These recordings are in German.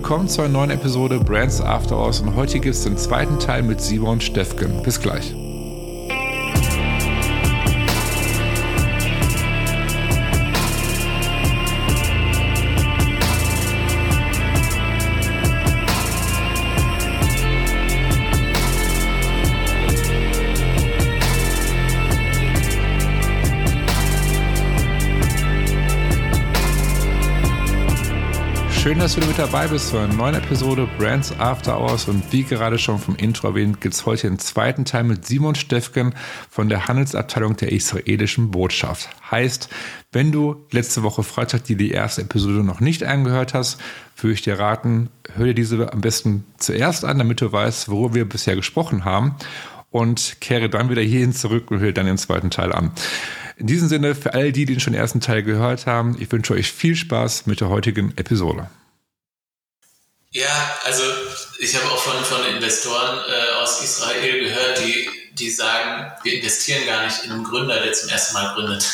Willkommen zu einer neuen Episode Brands After Hours und heute gibt es den zweiten Teil mit Simon Steffgen. Bis gleich. Schön, dass du mit dabei bist zur neuen Episode Brands After Hours. Und wie gerade schon vom Intro erwähnt, gibt es heute den zweiten Teil mit Simon Steffgen von der Handelsabteilung der israelischen Botschaft. Heißt, wenn du letzte Woche Freitag die, die erste Episode noch nicht angehört hast, würde ich dir raten, hör dir diese am besten zuerst an, damit du weißt, worüber wir bisher gesprochen haben. Und kehre dann wieder hierhin zurück und hör dann den zweiten Teil an. In diesem Sinne, für all die, die den schon ersten Teil gehört haben, ich wünsche euch viel Spaß mit der heutigen Episode. Ja, also ich habe auch von, von Investoren äh, aus Israel gehört, die, die sagen, wir investieren gar nicht in einen Gründer, der zum ersten Mal gründet.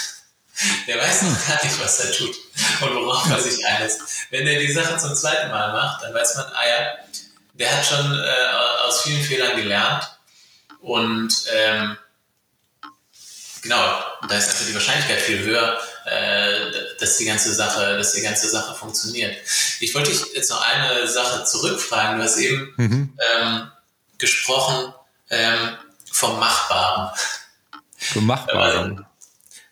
Der weiß noch gar nicht, was er tut und worauf er sich einlässt. Wenn er die Sache zum zweiten Mal macht, dann weiß man, ah ja, der hat schon äh, aus vielen Fehlern gelernt und ähm, genau, da ist einfach die Wahrscheinlichkeit viel höher, äh, dass die ganze Sache, dass die ganze Sache funktioniert. Ich wollte dich jetzt noch eine Sache zurückfragen. Du hast eben mhm. ähm, gesprochen ähm, vom Machbaren. Vom Machbaren. Äh,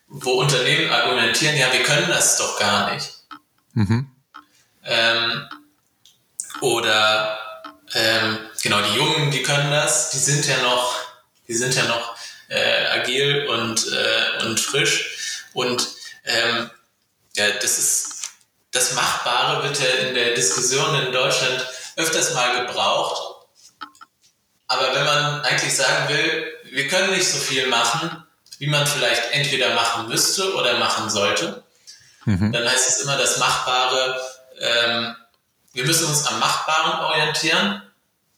wo Unternehmen argumentieren, ja, wir können das doch gar nicht. Mhm. Ähm, oder ähm, genau, die Jungen, die können das, die sind ja noch, die sind ja noch äh, agil und, äh, und frisch. Und ähm, ja, das ist das Machbare wird ja in der Diskussion in Deutschland öfters mal gebraucht. Aber wenn man eigentlich sagen will, wir können nicht so viel machen, wie man vielleicht entweder machen müsste oder machen sollte, mhm. dann heißt es immer das Machbare, ähm, wir müssen uns am Machbaren orientieren.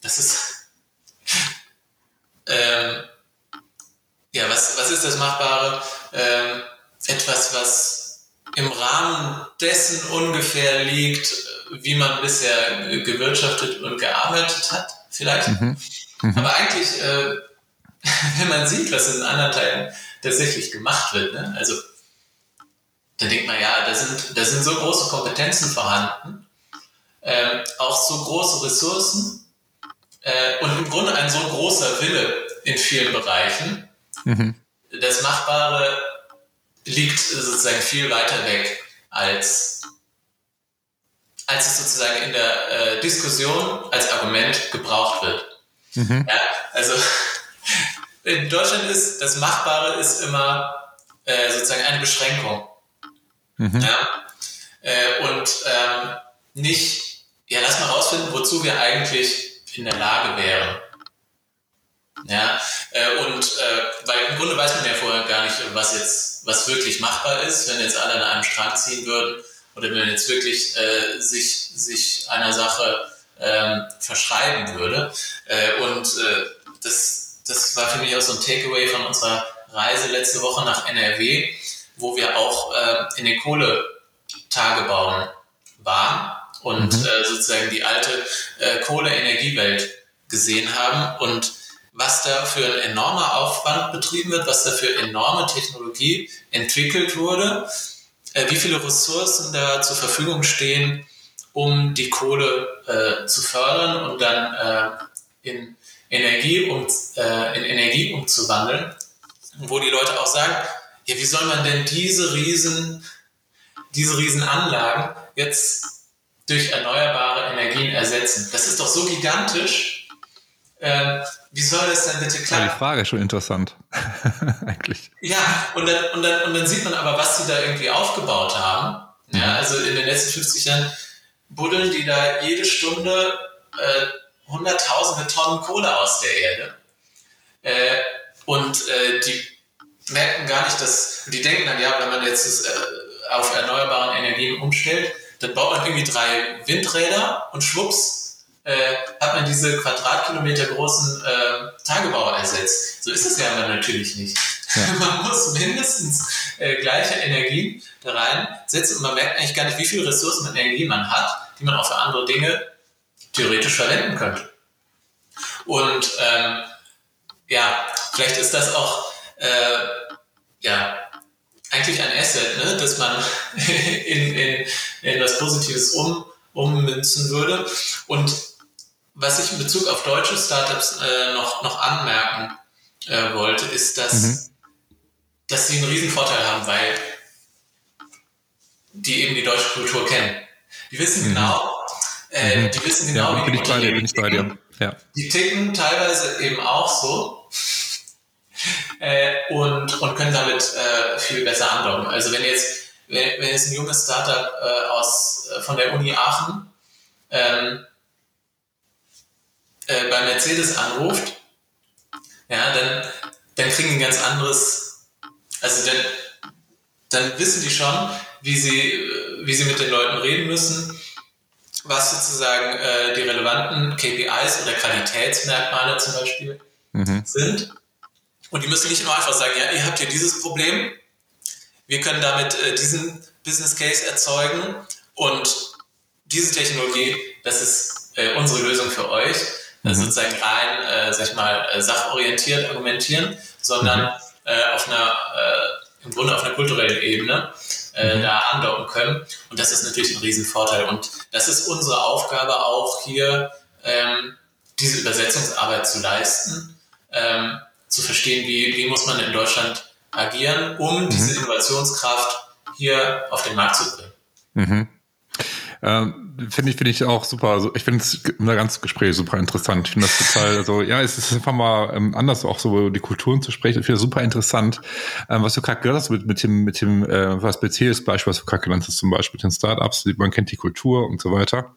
Das ist ähm, ja, was, was ist das Machbare? Ähm, etwas, was im Rahmen dessen ungefähr liegt, wie man bisher gewirtschaftet und gearbeitet hat, vielleicht. Mhm. Mhm. Aber eigentlich, äh, wenn man sieht, was in anderen Teilen tatsächlich gemacht wird, ne? also dann denkt man, ja, da sind, da sind so große Kompetenzen vorhanden, äh, auch so große Ressourcen äh, und im Grunde ein so großer Wille in vielen Bereichen. Mhm. Das Machbare liegt sozusagen viel weiter weg, als, als es sozusagen in der äh, Diskussion als Argument gebraucht wird. Mhm. Ja, also in Deutschland ist das Machbare ist immer äh, sozusagen eine Beschränkung. Mhm. Ja? Äh, und ähm, nicht, ja, lass mal rausfinden, wozu wir eigentlich in der Lage wären. Ja, äh, und äh, weil im Grunde weiß man ja vorher gar nicht, was jetzt, was wirklich machbar ist, wenn jetzt alle an einem Strang ziehen würden oder wenn man jetzt wirklich äh, sich, sich einer Sache ähm, verschreiben würde. Äh, und äh, das, das war für mich auch so ein Takeaway von unserer Reise letzte Woche nach NRW, wo wir auch äh, in den Kohletagebauen waren und mhm. äh, sozusagen die alte äh, Kohleenergiewelt gesehen haben und was da für ein enormer Aufwand betrieben wird, was da für enorme Technologie entwickelt wurde, äh, wie viele Ressourcen da zur Verfügung stehen, um die Kohle äh, zu fördern und dann äh, in, Energie um, äh, in Energie umzuwandeln, wo die Leute auch sagen, ja, wie soll man denn diese riesen, diese riesen jetzt durch erneuerbare Energien ersetzen? Das ist doch so gigantisch. Wie soll das denn bitte klappen? Ja, die Frage ist schon interessant, eigentlich. Ja, und dann, und, dann, und dann sieht man aber, was sie da irgendwie aufgebaut haben. Ja, mhm. also in den letzten 50 Jahren buddeln die da jede Stunde äh, hunderttausende Tonnen Kohle aus der Erde. Äh, und äh, die merken gar nicht, dass, die denken dann, ja, wenn man jetzt das, äh, auf erneuerbaren Energien umstellt, dann baut man irgendwie drei Windräder und schwupps, äh, hat man diese Quadratkilometer großen äh, Tagebauer ersetzt. So ist es ja aber natürlich nicht. Ja. Man muss mindestens äh, gleiche Energien da reinsetzen und man merkt eigentlich gar nicht, wie viele Ressourcen und Energie man hat, die man auch für andere Dinge theoretisch verwenden könnte. Und ähm, ja, vielleicht ist das auch äh, ja, eigentlich ein Asset, ne, dass man in, in, in was Positives um, ummünzen würde. Und was ich in Bezug auf deutsche Startups äh, noch, noch anmerken äh, wollte, ist, dass, mhm. dass sie einen riesen Vorteil haben, weil die eben die deutsche Kultur kennen. Die wissen mhm. genau, äh, mhm. die wissen genau, ja, bin ich bei dir, bin ich bei dir. Ja. Die ticken teilweise eben auch so äh, und, und können damit äh, viel besser andocken. Also wenn jetzt, wenn, wenn jetzt ein junges Startup äh, aus, von der Uni Aachen ähm, äh, bei Mercedes anruft, ja, dann, dann kriegen die ein ganz anderes, also dann, dann wissen die schon, wie sie, wie sie mit den Leuten reden müssen, was sozusagen äh, die relevanten KPIs oder Qualitätsmerkmale zum Beispiel mhm. sind. Und die müssen nicht nur einfach sagen, ja, ihr habt hier dieses Problem, wir können damit äh, diesen Business Case erzeugen und diese Technologie, das ist äh, unsere Lösung für euch. Mhm. sozusagen rein, äh, sag ich mal, äh, sachorientiert argumentieren, sondern mhm. äh, auf einer, äh, im Grunde auf einer kulturellen Ebene äh, mhm. da andocken können. Und das ist natürlich ein Riesenvorteil. Und das ist unsere Aufgabe auch hier, ähm, diese Übersetzungsarbeit zu leisten. Ähm, zu verstehen, wie, wie muss man in Deutschland agieren, um mhm. diese Innovationskraft hier auf den Markt zu bringen. Ähm, finde ich, finde ich auch super. Also ich finde unser ganzes Gespräch super interessant. Ich finde das total, also ja, es ist einfach mal ähm, anders, auch so über die Kulturen zu sprechen. Ich finde das super interessant. Ähm, was du gerade gehört hast mit, mit dem, mit dem, äh, was spezielles Beispiel, was du gerade genannt hast, zum Beispiel mit den Startups, man kennt die Kultur und so weiter.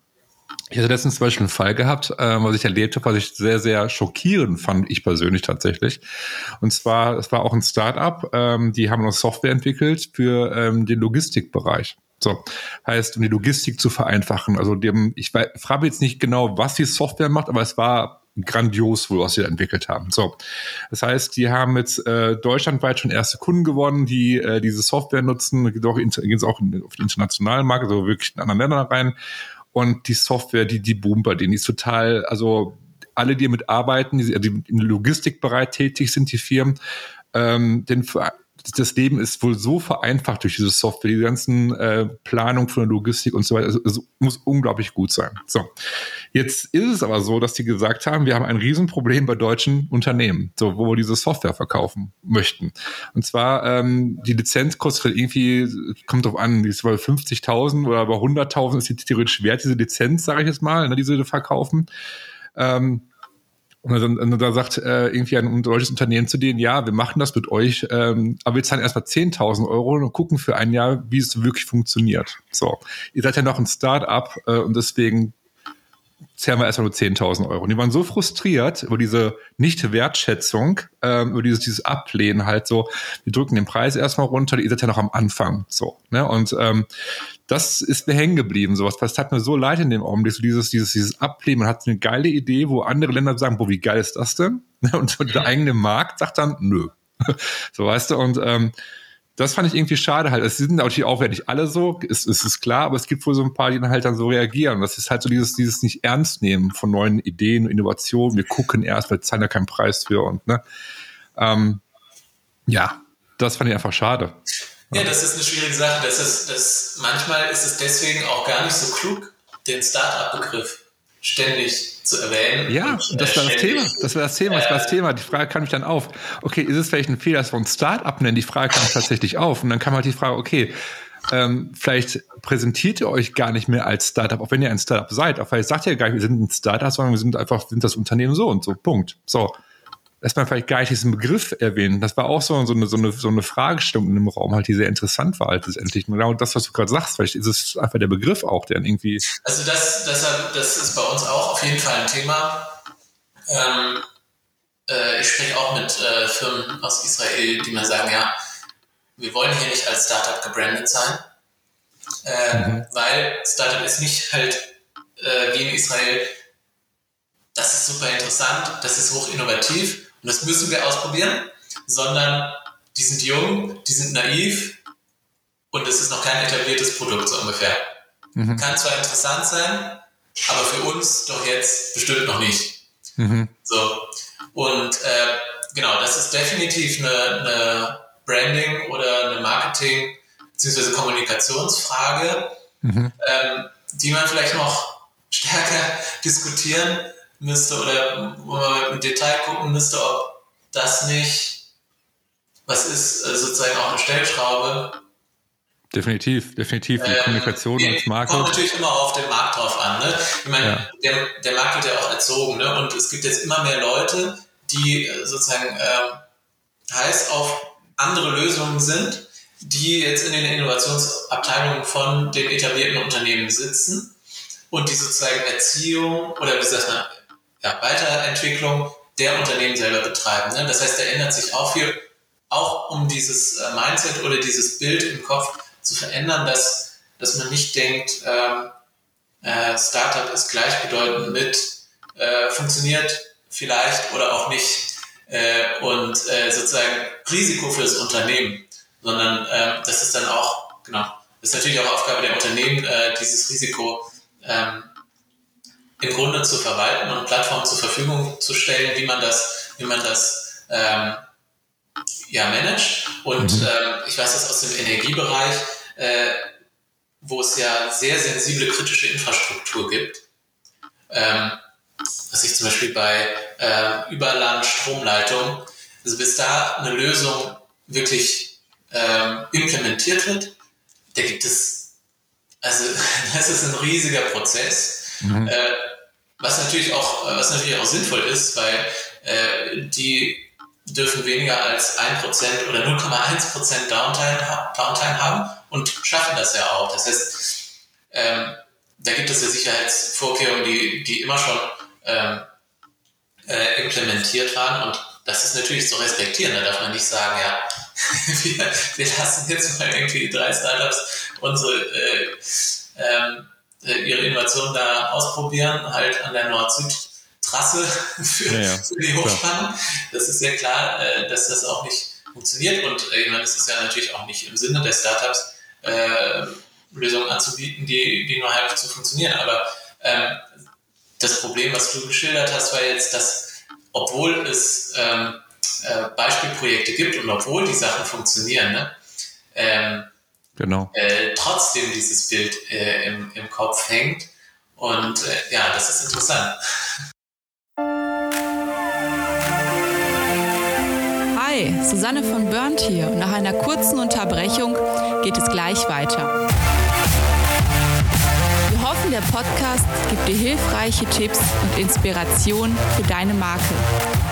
Ich hatte letztens zum Beispiel einen Fall gehabt, äh, was ich erlebt habe, was ich sehr, sehr schockierend fand, ich persönlich tatsächlich. Und zwar, es war auch ein Startup, ähm, die haben eine Software entwickelt für ähm, den Logistikbereich. So, heißt, um die Logistik zu vereinfachen. Also, die ich frage jetzt nicht genau, was die Software macht, aber es war grandios wohl, was sie entwickelt haben. So, das heißt, die haben jetzt äh, deutschlandweit schon erste Kunden gewonnen, die äh, diese Software nutzen. Geht auch, geht auch in, auf den internationalen Markt, also wirklich in anderen Ländern rein. Und die Software, die, die boomt bei denen, die ist total, also alle, die damit arbeiten, die, die im Logistikbereich tätig sind, die Firmen, ähm, denn das Leben ist wohl so vereinfacht durch diese Software, die ganzen äh, Planung von der Logistik und so weiter. Also, es muss unglaublich gut sein. So, jetzt ist es aber so, dass die gesagt haben, wir haben ein Riesenproblem bei deutschen Unternehmen, so wo wir diese Software verkaufen möchten. Und zwar ähm, die Lizenz kostet irgendwie, kommt drauf an, die ist bei 50.000 oder bei 100.000 ist die theoretisch wert diese Lizenz, sage ich jetzt mal, ne, die sie verkaufen. Ähm, und dann, und dann sagt äh, irgendwie ein deutsches Unternehmen zu denen, ja, wir machen das mit euch, ähm, aber wir zahlen erstmal 10.000 Euro und gucken für ein Jahr, wie es wirklich funktioniert. So, ihr seid ja noch ein Start-up äh, und deswegen zahlen wir erstmal nur 10.000 Euro. Und die waren so frustriert über diese Nicht-Wertschätzung, ähm, über dieses, dieses Ablehnen halt so, wir drücken den Preis erstmal runter, ihr seid ja noch am Anfang, so, ne, und ähm, das ist mir hängen geblieben, sowas. Das hat mir so leid in dem Augenblick, so dieses, dieses, dieses Ablehnen. Man hat eine geile Idee, wo andere Länder sagen, boah, wie geil ist das denn? Und der eigene Markt sagt dann, nö. So, weißt du, und ähm, das fand ich irgendwie schade halt. Es sind natürlich auch nicht alle so, ist, ist, ist klar, aber es gibt wohl so ein paar, die dann halt dann so reagieren. Das ist halt so dieses, dieses nicht ernst nehmen von neuen Ideen, Innovationen. Wir gucken erst, wir zahlen ja keinen Preis für und ne. Ähm, ja, das fand ich einfach schade. Ja, das ist eine schwierige Sache. Das ist, das, manchmal ist es deswegen auch gar nicht so klug, den Start-up-Begriff ständig zu erwähnen. Ja, und, das war das Thema. Das war das Thema. Das war das äh, Thema. Die Frage kam mich dann auf. Okay, ist es vielleicht ein Fehler, dass wir uns Start-up nennen? Die Frage kam tatsächlich auf. Und dann kam halt die Frage, okay, ähm, vielleicht präsentiert ihr euch gar nicht mehr als Startup, auch wenn ihr ein Startup seid. Auch vielleicht sagt ihr gar nicht, wir sind ein Startup, sondern wir sind einfach, sind das Unternehmen so und so. Punkt. So dass man vielleicht gar nicht diesen Begriff erwähnt. Das war auch so, so, eine, so, eine, so eine Fragestellung in dem Raum, halt, die sehr interessant war halt letztendlich. Genau das, was du gerade sagst, vielleicht ist es einfach der Begriff auch, der irgendwie. Also das, das, das ist bei uns auch auf jeden Fall ein Thema. Ähm, äh, ich spreche auch mit äh, Firmen aus Israel, die mir sagen, ja, wir wollen hier nicht als Startup gebrandet sein, äh, mhm. weil Startup ist nicht halt äh, wie in Israel, das ist super interessant, das ist hoch innovativ, und das müssen wir ausprobieren, sondern die sind jung, die sind naiv und es ist noch kein etabliertes Produkt so ungefähr. Mhm. Kann zwar interessant sein, aber für uns doch jetzt bestimmt noch nicht. Mhm. So. Und äh, genau, das ist definitiv eine, eine Branding oder eine Marketing- bzw. Kommunikationsfrage, mhm. ähm, die man vielleicht noch stärker diskutieren müsste oder wo man im Detail gucken müsste, ob das nicht was ist äh, sozusagen auch eine Stellschraube. Definitiv, definitiv. Die ähm, Kommunikation als Marke. Kommt natürlich immer auf den Markt drauf an. Ne? Ich meine, ja. der, der Markt wird ja auch erzogen. Ne? Und es gibt jetzt immer mehr Leute, die äh, sozusagen äh, heiß auf andere Lösungen sind, die jetzt in den Innovationsabteilungen von den etablierten Unternehmen sitzen und die sozusagen Erziehung oder wie sagt man, ja, Weiterentwicklung der Unternehmen selber betreiben. Ne? Das heißt, da ändert sich auch viel auch um dieses äh, Mindset oder dieses Bild im Kopf zu verändern, dass, dass man nicht denkt, ähm, äh, Startup ist gleichbedeutend mit äh, funktioniert vielleicht oder auch nicht äh, und äh, sozusagen Risiko für das Unternehmen, sondern äh, das ist dann auch, genau, das ist natürlich auch Aufgabe der Unternehmen, äh, dieses Risiko ähm, im Grunde zu verwalten und Plattformen zur Verfügung zu stellen, wie man das, wie man das ähm, ja, managt. Und mhm. ähm, ich weiß das aus dem Energiebereich, äh, wo es ja sehr sensible kritische Infrastruktur gibt. Ähm, was ich zum Beispiel bei äh, Überland-Stromleitung, also bis da eine Lösung wirklich ähm, implementiert wird, da gibt es, also das ist ein riesiger Prozess, mhm. äh, was natürlich auch, was natürlich auch sinnvoll ist, weil äh, die dürfen weniger als 1% oder 0,1% Downtime, Downtime haben und schaffen das ja auch. Das heißt, ähm, da gibt es ja Sicherheitsvorkehrungen, die, die immer schon ähm, äh, implementiert waren und das ist natürlich zu respektieren. Da darf man nicht sagen, ja, wir, wir lassen jetzt mal irgendwie drei Startups unsere äh, ähm, äh, ihre Innovation da ausprobieren, halt an der Nord-Süd- Trasse für, ja, ja. für die Hochspannung. Das ist sehr klar, äh, dass das auch nicht funktioniert. Und äh, ich meine, es ist ja natürlich auch nicht im Sinne der Startups, äh, Lösungen anzubieten, die, die nur halb zu funktionieren. Aber ähm, das Problem, was du geschildert hast, war jetzt, dass obwohl es ähm, äh, Beispielprojekte gibt und obwohl die Sachen funktionieren, ne, ähm, genau. äh, trotzdem dieses Bild äh, im, im Kopf hängt. Und äh, ja, das ist interessant. Hi, Susanne von Burnt hier und nach einer kurzen Unterbrechung geht es gleich weiter. Wir hoffen, der Podcast gibt dir hilfreiche Tipps und Inspiration für deine Marke.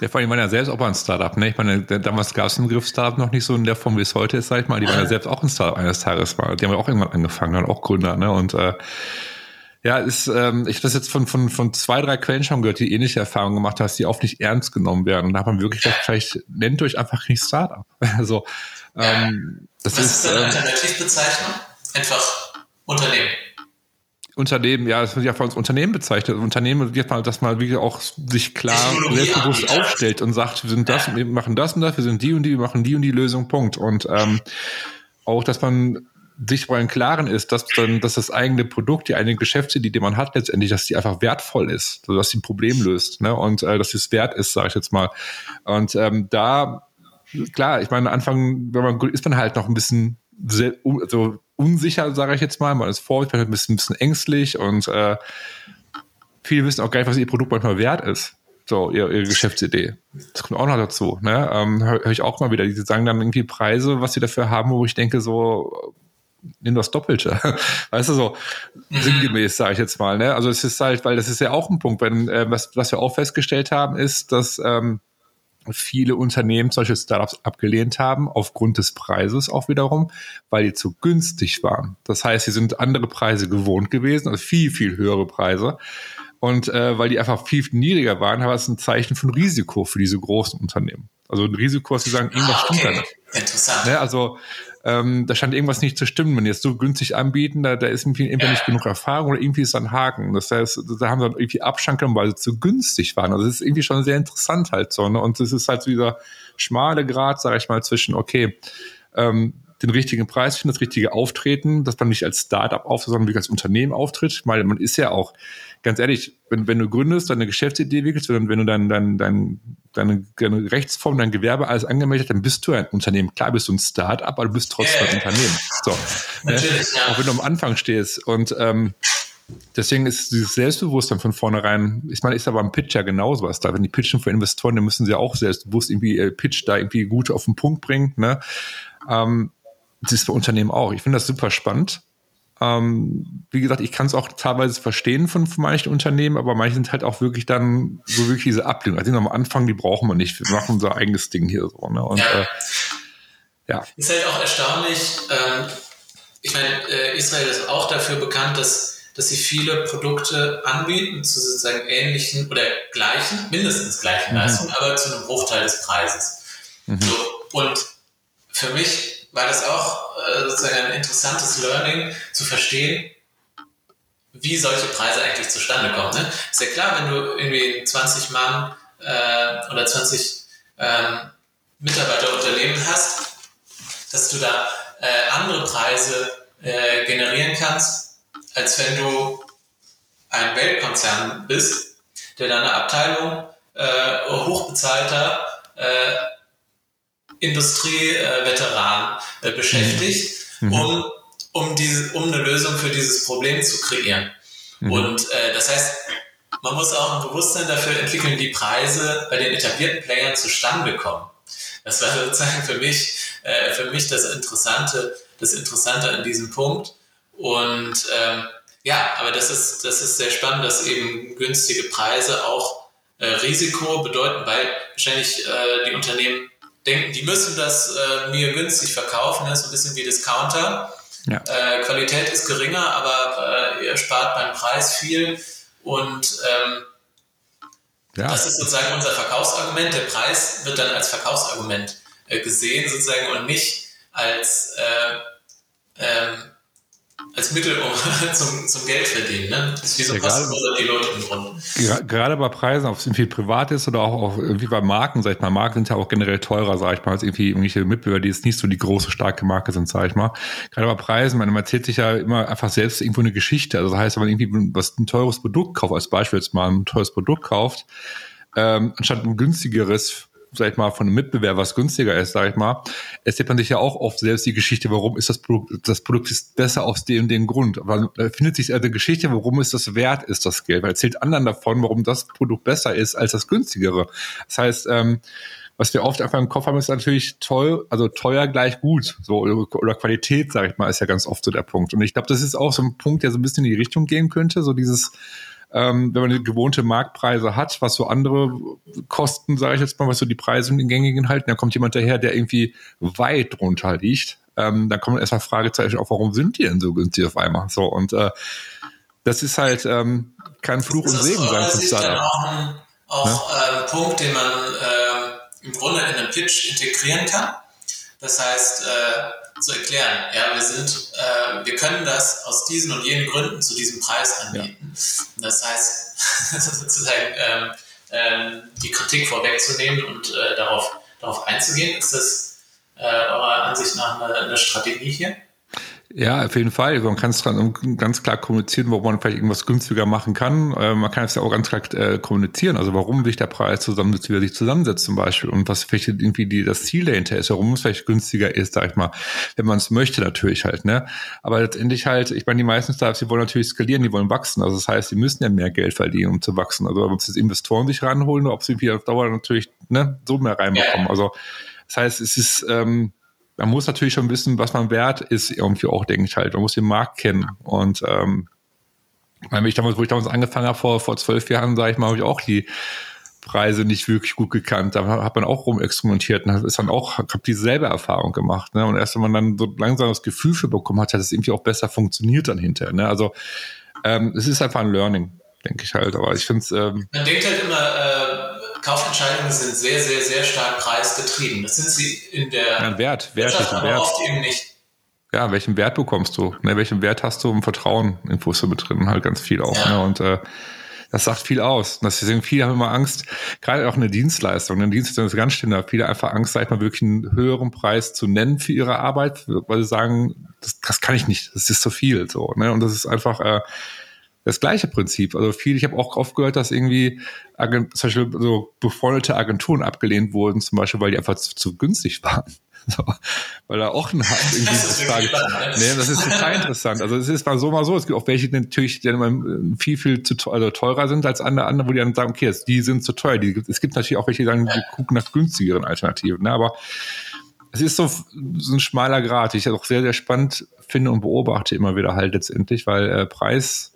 Ja, vor allem waren ja selbst auch ein Startup. Ne? Ich meine, damals gab es den Begriff Startup noch nicht so in der Form, wie es heute ist, sag ich mal. Die waren ja selbst auch ein Startup eines Tages. War. Die haben ja auch irgendwann angefangen, waren auch Gründer. Ne? Und äh, ja, ist, ähm, ich habe das jetzt von, von, von zwei, drei Quellen schon gehört, die ähnliche Erfahrungen gemacht haben, die oft nicht ernst genommen werden. Und da hat man wirklich gesagt, vielleicht nennt euch einfach nicht Startup. also, ähm, das Was ist, ist eine ähm, Alternativbezeichnung? Einfach Unternehmen. Unternehmen, ja, das wird ja von uns Unternehmen bezeichnet. Unternehmen, dass man wirklich auch sich klar selbstbewusst aufstellt und sagt, wir sind das, wir machen das und das, wir sind die und die, wir machen die und die Lösung, Punkt. Und ähm, auch, dass man sich mal im Klaren ist, dass dann, dass das eigene Produkt, die eigene Geschäftsidee, die man hat, letztendlich, dass die einfach wertvoll ist, also dass sie ein Problem löst, ne? Und äh, dass es wert ist, sage ich jetzt mal. Und ähm, da, klar, ich meine, am Anfang, wenn man ist man halt noch ein bisschen sehr, also unsicher, sage ich jetzt mal. Man ist vor, man ist ein bisschen, ein bisschen ängstlich und äh, viele wissen auch gar nicht, was ihr Produkt manchmal wert ist. So, ihre, ihre Geschäftsidee. Das kommt auch noch dazu. Ne? Ähm, Höre hör ich auch mal wieder. Die sagen dann irgendwie Preise, was sie dafür haben, wo ich denke, so, nimm das Doppelte. Weißt du, so mhm. sinngemäß, sage ich jetzt mal. Ne? Also es ist halt, weil das ist ja auch ein Punkt, wenn, äh, was, was wir auch festgestellt haben, ist, dass ähm, viele Unternehmen solche Startups abgelehnt haben, aufgrund des Preises auch wiederum, weil die zu günstig waren. Das heißt, sie sind andere Preise gewohnt gewesen, also viel, viel höhere Preise. Und äh, weil die einfach viel niedriger waren, war es ein Zeichen von Risiko für diese großen Unternehmen. Also ein Risiko, dass sie sagen, irgendwas ah, okay. stimmt da nicht. Interessant. Ne? Also ähm, da scheint irgendwas nicht zu stimmen. Wenn die jetzt so günstig anbieten, da, da ist irgendwie nicht genug Erfahrung oder irgendwie ist da ein Haken. Das heißt, da haben sie dann irgendwie Abstand genommen, weil sie zu günstig waren. Also das ist irgendwie schon sehr interessant halt so. Ne? Und es ist halt so dieser schmale Grad, sage ich mal, zwischen, okay, ähm, den richtigen Preis finden, das richtige Auftreten, dass man nicht als Startup auftritt, sondern wie als Unternehmen auftritt. Weil man ist ja auch, ganz ehrlich, wenn, wenn du gründest, deine Geschäftsidee entwickelst, wenn, wenn du dein, dein, dein, deine, deine Rechtsform, dein Gewerbe alles angemeldet dann bist du ein Unternehmen. Klar bist du ein Startup, aber du bist trotzdem ein Unternehmen. So, Natürlich, ne? ja. Auch wenn du am Anfang stehst. Und ähm, Deswegen ist dieses Selbstbewusstsein von vornherein, ich meine, ist aber am Pitch ja genauso was da. Wenn die pitchen für Investoren, dann müssen sie auch selbstbewusst irgendwie äh, Pitch da irgendwie gut auf den Punkt bringen. Ne? Ähm, das ist bei Unternehmen auch. Ich finde das super spannend. Ähm, wie gesagt, ich kann es auch teilweise verstehen von, von manchen Unternehmen, aber manche sind halt auch wirklich dann so wirklich diese Ablehnung. Also am Anfang, die brauchen wir nicht. Wir machen unser eigenes Ding hier so. Ne? Und, ja. Äh, ja. Ist halt auch erstaunlich. Ähm, ich meine, äh, Israel ist auch dafür bekannt, dass, dass sie viele Produkte anbieten zu sozusagen ähnlichen oder gleichen, mindestens gleichen mhm. Leistungen, aber zu einem Bruchteil des Preises. Mhm. So, und für mich war das auch äh, sozusagen ein interessantes Learning zu verstehen, wie solche Preise eigentlich zustande kommen. Ne? Ist ja klar, wenn du irgendwie 20 Mann äh, oder 20 ähm, Mitarbeiterunternehmen hast, dass du da äh, andere Preise äh, generieren kannst, als wenn du ein Weltkonzern bist, der deine Abteilung äh, hochbezahlter äh, äh, beschäftigt, mhm. um, um, diese, um eine Lösung für dieses Problem zu kreieren. Mhm. Und äh, das heißt, man muss auch ein Bewusstsein dafür entwickeln, wie Preise bei den etablierten Playern zustande kommen. Das war sozusagen für mich, äh, für mich das Interessante, das Interessante an diesem Punkt. Und ähm, ja, aber das ist, das ist sehr spannend, dass eben günstige Preise auch äh, Risiko bedeuten, weil wahrscheinlich äh, die Unternehmen denken, die müssen das äh, mir günstig verkaufen, das ist ein bisschen wie Discounter. Ja. Äh, Qualität ist geringer, aber äh, ihr spart beim Preis viel und ähm, ja. das ist sozusagen unser Verkaufsargument. Der Preis wird dann als Verkaufsargument äh, gesehen sozusagen und nicht als äh, ähm, als Mittel um, zum, zum Geld verdienen. Ne? Das ist wie so ein kostenloser Pilotengrund. Gerade bei Preisen, ob es irgendwie privat ist oder auch, auch irgendwie bei Marken, sag ich mal, Marken sind ja auch generell teurer, sag ich mal, als irgendwie irgendwelche Mitbewerber, die jetzt nicht so die große, starke Marke sind, sag ich mal. Gerade bei Preisen, man erzählt sich ja immer einfach selbst irgendwo eine Geschichte. Also das heißt, wenn man irgendwie was ein teures Produkt kauft, als Beispiel jetzt mal ein teures Produkt kauft, ähm, anstatt ein günstigeres sag ich mal, von einem Mitbewerber was günstiger ist, sag ich mal, erzählt man sich ja auch oft selbst die Geschichte, warum ist das Produkt, das Produkt ist besser aus dem und dem Grund. Aber da findet sich eine Geschichte, warum ist das wert, ist das Geld. Weil erzählt anderen davon, warum das Produkt besser ist als das günstigere. Das heißt, ähm, was wir oft einfach im Kopf haben, ist natürlich toll, also teuer gleich gut, so oder Qualität, sage ich mal, ist ja ganz oft so der Punkt. Und ich glaube, das ist auch so ein Punkt, der so ein bisschen in die Richtung gehen könnte, so dieses ähm, wenn man gewohnte Marktpreise hat, was so andere Kosten, sage ich jetzt mal, was so die Preise in den gängigen halten, dann kommt jemand daher, der irgendwie weit drunter liegt. Ähm, dann kommen erstmal Fragezeichen auf, warum sind die denn so günstig auf einmal? So und äh, das ist halt ähm, kein Fluch und Segen sein für Startup. auch ein, auch ja? äh, Punkt, den man äh, im Grunde in einem Pitch integrieren kann. Das heißt, äh, zu erklären. Ja, wir sind, äh, wir können das aus diesen und jenen Gründen zu diesem Preis anbieten. Ja. Das heißt, sozusagen ähm, ähm, die Kritik vorwegzunehmen und äh, darauf, darauf einzugehen. Ist das äh, eurer Ansicht nach eine, eine Strategie hier? Ja, auf jeden Fall. Man kann es ganz klar kommunizieren, wo man vielleicht irgendwas günstiger machen kann. Äh, man kann es ja auch ganz klar äh, kommunizieren. Also warum sich der Preis zusammensetzt, wie er sich zusammensetzt zum Beispiel und was vielleicht irgendwie die, das Ziel dahinter ist, warum es vielleicht günstiger ist, sag ich mal, wenn man es möchte natürlich halt. Ne? Aber letztendlich halt, ich meine, die meisten Startups, die wollen natürlich skalieren, die wollen wachsen. Also das heißt, die müssen ja mehr Geld verdienen, um zu wachsen. Also ob es jetzt Investoren sich ranholen oder ob sie irgendwie auf Dauer natürlich ne, so mehr reinbekommen. Also das heißt, es ist ähm, man muss natürlich schon wissen, was man wert ist, irgendwie auch, denke ich halt. Man muss den Markt kennen. Und ähm, weil ich damals, wo ich damals angefangen habe, vor, vor zwölf Jahren, sage ich mal, habe ich auch die Preise nicht wirklich gut gekannt. Da hat man auch rumexperimentiert und ist dann auch, habe dieselbe Erfahrung gemacht. Ne? Und erst wenn man dann so langsam das Gefühl für bekommen hat, hat es irgendwie auch besser funktioniert dann hinterher. Ne? Also ähm, es ist einfach ein Learning, denke ich halt. Aber ich finde es. Ähm, man denkt halt immer, äh Kaufentscheidungen sind sehr, sehr, sehr stark preisgetrieben. Das sind sie in der ja, Wert, Wert, welchen Wert. oft eben nicht. Ja, welchen Wert bekommst du? Ne, welchen Wert hast du im Vertrauen in Fußball betrieben? Halt ganz viel auch. Ja. Ne? Und äh, das sagt viel aus. Und deswegen viele haben immer Angst, gerade auch eine Dienstleistung. Eine Dienstleistung ist ganz schön, viele einfach Angst, sag ich mal, wirklich einen höheren Preis zu nennen für ihre Arbeit, weil sie sagen, das, das kann ich nicht, das ist zu viel. So, ne? Und das ist einfach äh, das gleiche Prinzip. Also viel, ich habe auch oft gehört, dass irgendwie Agent, zum Beispiel so befreundete Agenturen abgelehnt wurden, zum Beispiel, weil die einfach zu, zu günstig waren. So, weil da auch ein irgendwie das ist Frage. Nee, das ist total interessant. Also es ist mal so mal so. Es gibt auch welche, die natürlich die dann viel, viel zu teuer, also teurer sind als andere, andere, wo die dann sagen, okay, die sind zu teuer. Die, es gibt natürlich auch welche, die sagen, die gucken nach günstigeren Alternativen. Ne? Aber es ist so, so ein schmaler Grad, die ich auch sehr, sehr spannend finde und beobachte immer wieder halt letztendlich, weil äh, Preis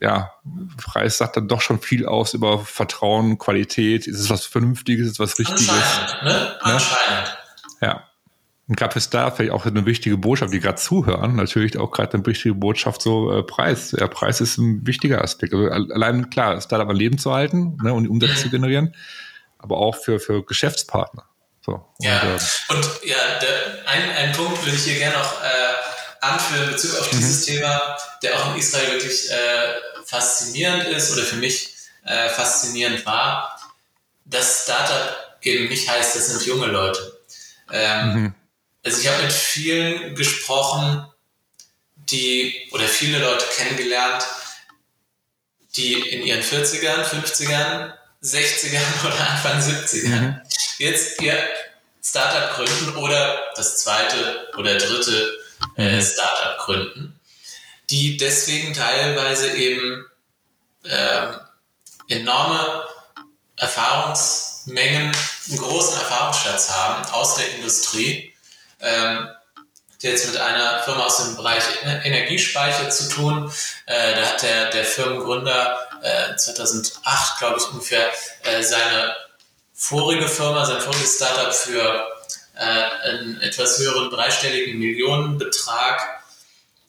ja, Preis sagt dann doch schon viel aus über Vertrauen, Qualität. Ist es was Vernünftiges, ist es was Richtiges? Anscheinend, ne? ne? Anscheinend. Ja. Und gab es da vielleicht auch eine wichtige Botschaft, die gerade zuhören, natürlich auch gerade eine wichtige Botschaft, so äh, Preis. Ja, Preis ist ein wichtiger Aspekt. Also allein klar, Startup am Leben zu halten ne, und die Umsätze zu generieren, aber auch für, für Geschäftspartner. So, ja, und, äh, und ja, der, ein, ein Punkt würde ich hier gerne noch äh, anführen in Bezug auf dieses mhm. Thema, der auch in Israel wirklich äh, faszinierend ist oder für mich äh, faszinierend war, dass Startup eben nicht heißt, das sind junge Leute. Ähm, mhm. Also ich habe mit vielen gesprochen, die oder viele Leute kennengelernt, die in ihren 40ern, 50ern, 60ern oder Anfang 70ern mhm. jetzt ihr Startup gründen oder das zweite oder dritte äh, mhm. Startup gründen die deswegen teilweise eben äh, enorme Erfahrungsmengen, einen großen Erfahrungsschatz haben aus der Industrie, ähm, der jetzt mit einer Firma aus dem Bereich Energiespeicher zu tun. Äh, da hat der, der Firmengründer äh, 2008, glaube ich, ungefähr äh, seine vorige Firma, sein voriges Startup für äh, einen etwas höheren dreistelligen Millionenbetrag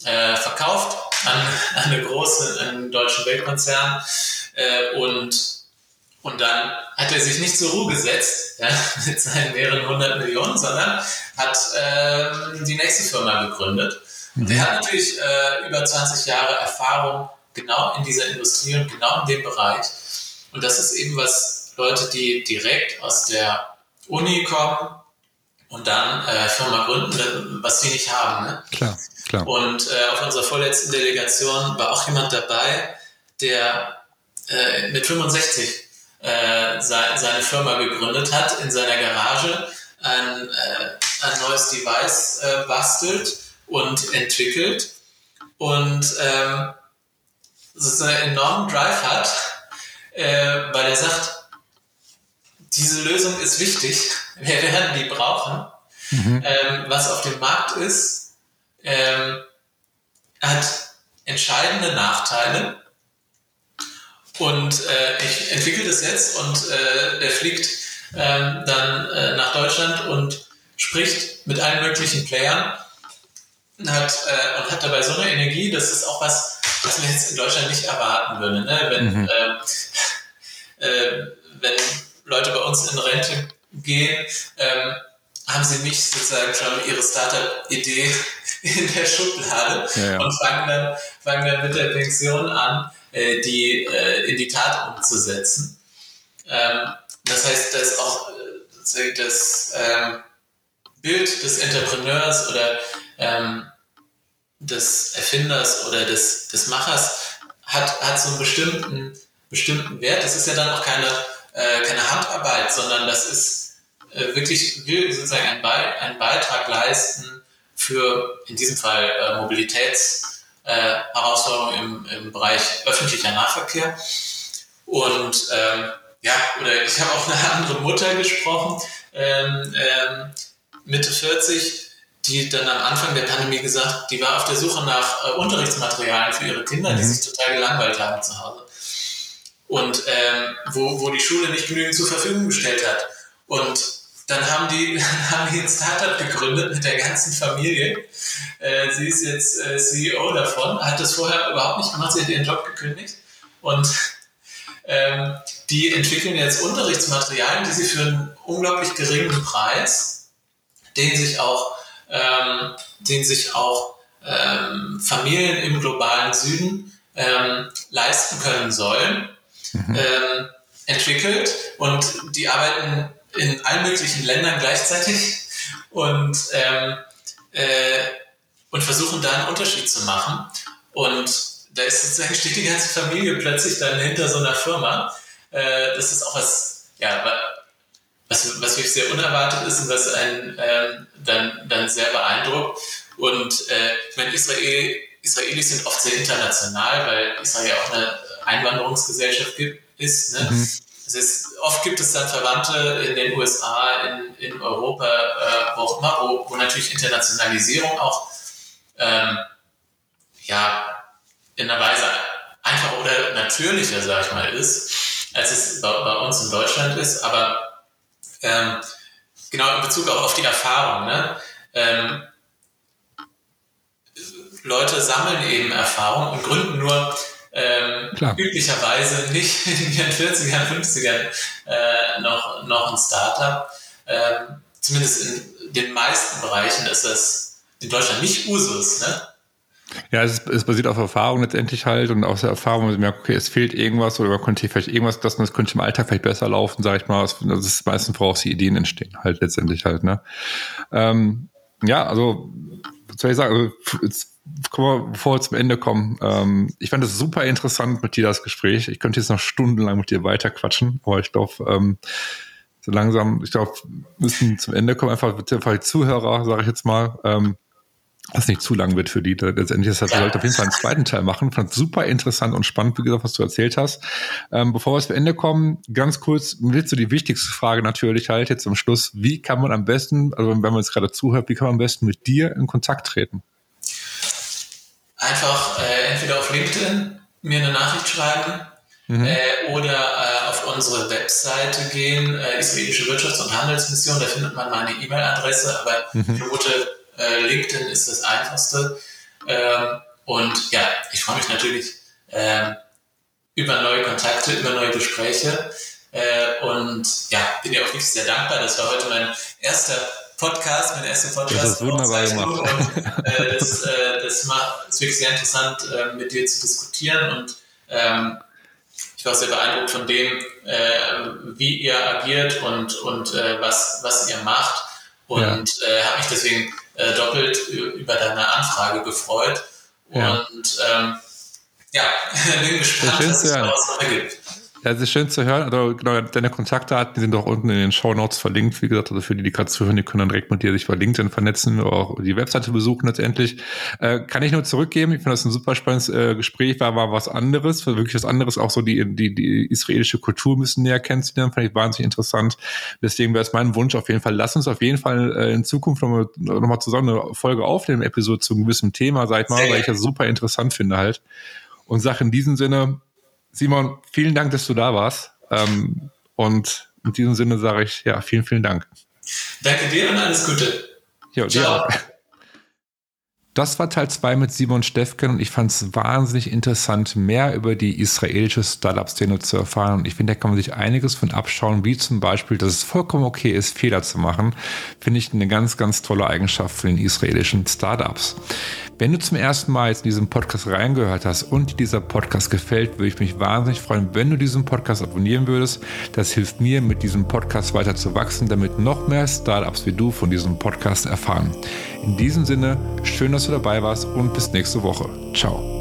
äh, verkauft an, an eine große, einen deutschen Weltkonzern äh, und, und dann hat er sich nicht zur Ruhe gesetzt ja, mit seinen mehreren hundert Millionen, sondern hat äh, die nächste Firma gegründet. Und der hat natürlich äh, über 20 Jahre Erfahrung genau in dieser Industrie und genau in dem Bereich. Und das ist eben was Leute, die direkt aus der Uni kommen und dann äh, Firma gründen, was sie nicht haben. Ne? Klar. Klar. Und äh, auf unserer vorletzten Delegation war auch jemand dabei, der äh, mit 65 äh, se seine Firma gegründet hat, in seiner Garage ein, äh, ein neues Device äh, bastelt und entwickelt und ähm, so einen enormen Drive hat, äh, weil er sagt, diese Lösung ist wichtig, wir werden die brauchen. Mhm. Ähm, was auf dem Markt ist, ähm, hat entscheidende Nachteile. Und äh, ich entwickle das jetzt und äh, der fliegt ähm, dann äh, nach Deutschland und spricht mit allen möglichen Playern und hat, äh, und hat dabei so eine Energie, das ist auch was, was man jetzt in Deutschland nicht erwarten würde. Ne? Wenn, mhm. Ähm, äh, wenn Leute bei uns in Rente gehen, ähm, haben sie nicht sozusagen schon ihre Startup-Idee in der Schublade ja, ja. und fangen dann, fangen dann mit der Pension an, äh, die äh, in die Tat umzusetzen. Ähm, das heißt, dass auch äh, das ähm, Bild des Entrepreneurs oder ähm, des Erfinders oder des, des Machers hat, hat so einen bestimmten, bestimmten Wert. Das ist ja dann auch keine, äh, keine Handarbeit, sondern das ist äh, wirklich, will sozusagen einen, Be einen Beitrag leisten für in diesem Fall äh, Mobilitätsherausforderungen äh, im, im Bereich öffentlicher Nahverkehr. Und ähm, ja, oder ich habe auch eine andere Mutter gesprochen, ähm, ähm, Mitte 40, die dann am Anfang der Pandemie gesagt, die war auf der Suche nach äh, Unterrichtsmaterialien für ihre Kinder, mhm. die sich total gelangweilt haben zu Hause. Und ähm, wo, wo die Schule nicht genügend zur Verfügung gestellt hat. Und dann haben die, haben die ein Startup gegründet mit der ganzen Familie. Äh, sie ist jetzt äh, CEO davon, hat das vorher überhaupt nicht gemacht, sie hat ihren Job gekündigt. Und ähm, die entwickeln jetzt Unterrichtsmaterialien, die sie für einen unglaublich geringen Preis, den sich auch, ähm, den sich auch ähm, Familien im globalen Süden ähm, leisten können sollen, mhm. Ähm, entwickelt. Und die arbeiten in allen möglichen Ländern gleichzeitig und, ähm, äh, und versuchen da einen Unterschied zu machen. Und da ist sozusagen steht die ganze Familie plötzlich dann hinter so einer Firma. Äh, das ist auch was, ja, was, was wirklich sehr unerwartet ist und was einen ähm, dann, dann sehr beeindruckt. Und äh, ich meine, Israel, Israelis sind oft sehr international, weil Israel ja auch eine Einwanderungsgesellschaft gibt, ist. Ne? Mhm. Das heißt, oft gibt es dann Verwandte in den USA, in, in Europa, äh, wo auch immer, wo, wo natürlich Internationalisierung auch ähm, ja, in einer Weise einfacher oder natürlicher, sag ich mal, ist, als es bei, bei uns in Deutschland ist. Aber ähm, genau in Bezug auch auf die Erfahrung. Ne? Ähm, Leute sammeln eben Erfahrung und gründen nur ähm, üblicherweise nicht in ihren 40ern, 50ern äh, noch, noch ein Startup. Ähm, zumindest in den meisten Bereichen ist das in Deutschland nicht Usus. Ne? Ja, es, ist, es basiert auf Erfahrung letztendlich halt und aus der Erfahrung, wenn man merkt, okay, es fehlt irgendwas oder man könnte vielleicht irgendwas, das, das könnte im Alltag vielleicht besser laufen, sage ich mal. Das ist meistens, woraus die Ideen entstehen, halt letztendlich halt. Ne? Ähm, ja, also, was soll ich sagen, also, wir, bevor wir zum Ende kommen, ähm, ich fand es super interessant mit dir, das Gespräch. Ich könnte jetzt noch stundenlang mit dir weiterquatschen, aber ich glaube, ähm, so langsam, ich glaube, müssen zum Ende kommen, einfach, einfach die Zuhörer, sage ich jetzt mal, ähm, was nicht zu lang wird für die. Letztendlich das, sollte auf jeden Fall einen zweiten Teil machen. Fand super interessant und spannend, wie gesagt, was du erzählt hast. Ähm, bevor wir zu Ende kommen, ganz kurz, willst du die wichtigste Frage natürlich halt jetzt am Schluss. Wie kann man am besten, also wenn man jetzt gerade zuhört, wie kann man am besten mit dir in Kontakt treten? Einfach äh, entweder auf LinkedIn mir eine Nachricht schreiben mhm. äh, oder äh, auf unsere Webseite gehen, äh, Israelische Wirtschafts- und Handelsmission, da findet man meine E-Mail-Adresse, aber mhm. vermute, äh, LinkedIn ist das einfachste. Ähm, und ja, ich freue mich natürlich ähm, über neue Kontakte, über neue Gespräche. Äh, und ja, bin dir auch wirklich sehr dankbar. Das war heute mein erster Podcast, mein erster Podcast. Das ist wunderbar gemacht. Und, äh, das, äh, das macht, ist wirklich sehr interessant, äh, mit dir zu diskutieren. Und ähm, ich war sehr beeindruckt von dem, äh, wie ihr agiert und, und äh, was, was ihr macht. Und ja. äh, habe mich deswegen doppelt über deine Anfrage gefreut. Ja. Und ähm, ja, bin gespannt, was es daraus ergibt. Ja, es ist schön zu hören. Also, genau, deine Kontaktdaten sind auch unten in den Show Notes verlinkt. Wie gesagt, also für die, die gerade zuhören, die können dann direkt mit dir sich bei LinkedIn vernetzen oder auch die Webseite besuchen letztendlich. Äh, kann ich nur zurückgeben. Ich finde das ein super spannendes äh, Gespräch. War, war was anderes, war wirklich was anderes. Auch so die, die, die israelische Kultur müssen näher kennenzulernen. Fand ich wahnsinnig interessant. Deswegen wäre es mein Wunsch auf jeden Fall. Lass uns auf jeden Fall äh, in Zukunft nochmal noch mal zusammen eine Folge aufnehmen, Episode zu einem gewissen Thema, sag ich mal, weil ich das super interessant finde halt. Und sage in diesem Sinne, Simon, vielen Dank, dass du da warst. Ähm, und in diesem Sinne sage ich, ja, vielen, vielen Dank. Danke dir und alles Gute. Jo, Ciao. Dir das war Teil 2 mit Simon Stefken und ich fand es wahnsinnig interessant, mehr über die israelische Startup-Szene zu erfahren. Und ich finde, da kann man sich einiges von abschauen, wie zum Beispiel, dass es vollkommen okay ist, Fehler zu machen. Finde ich eine ganz, ganz tolle Eigenschaft von den israelischen Startups. Wenn du zum ersten Mal jetzt in diesen Podcast reingehört hast und dieser Podcast gefällt, würde ich mich wahnsinnig freuen, wenn du diesen Podcast abonnieren würdest. Das hilft mir, mit diesem Podcast weiter zu wachsen, damit noch mehr Startups wie du von diesem Podcast erfahren. In diesem Sinne, schön, dass dass du dabei warst und bis nächste Woche. Ciao.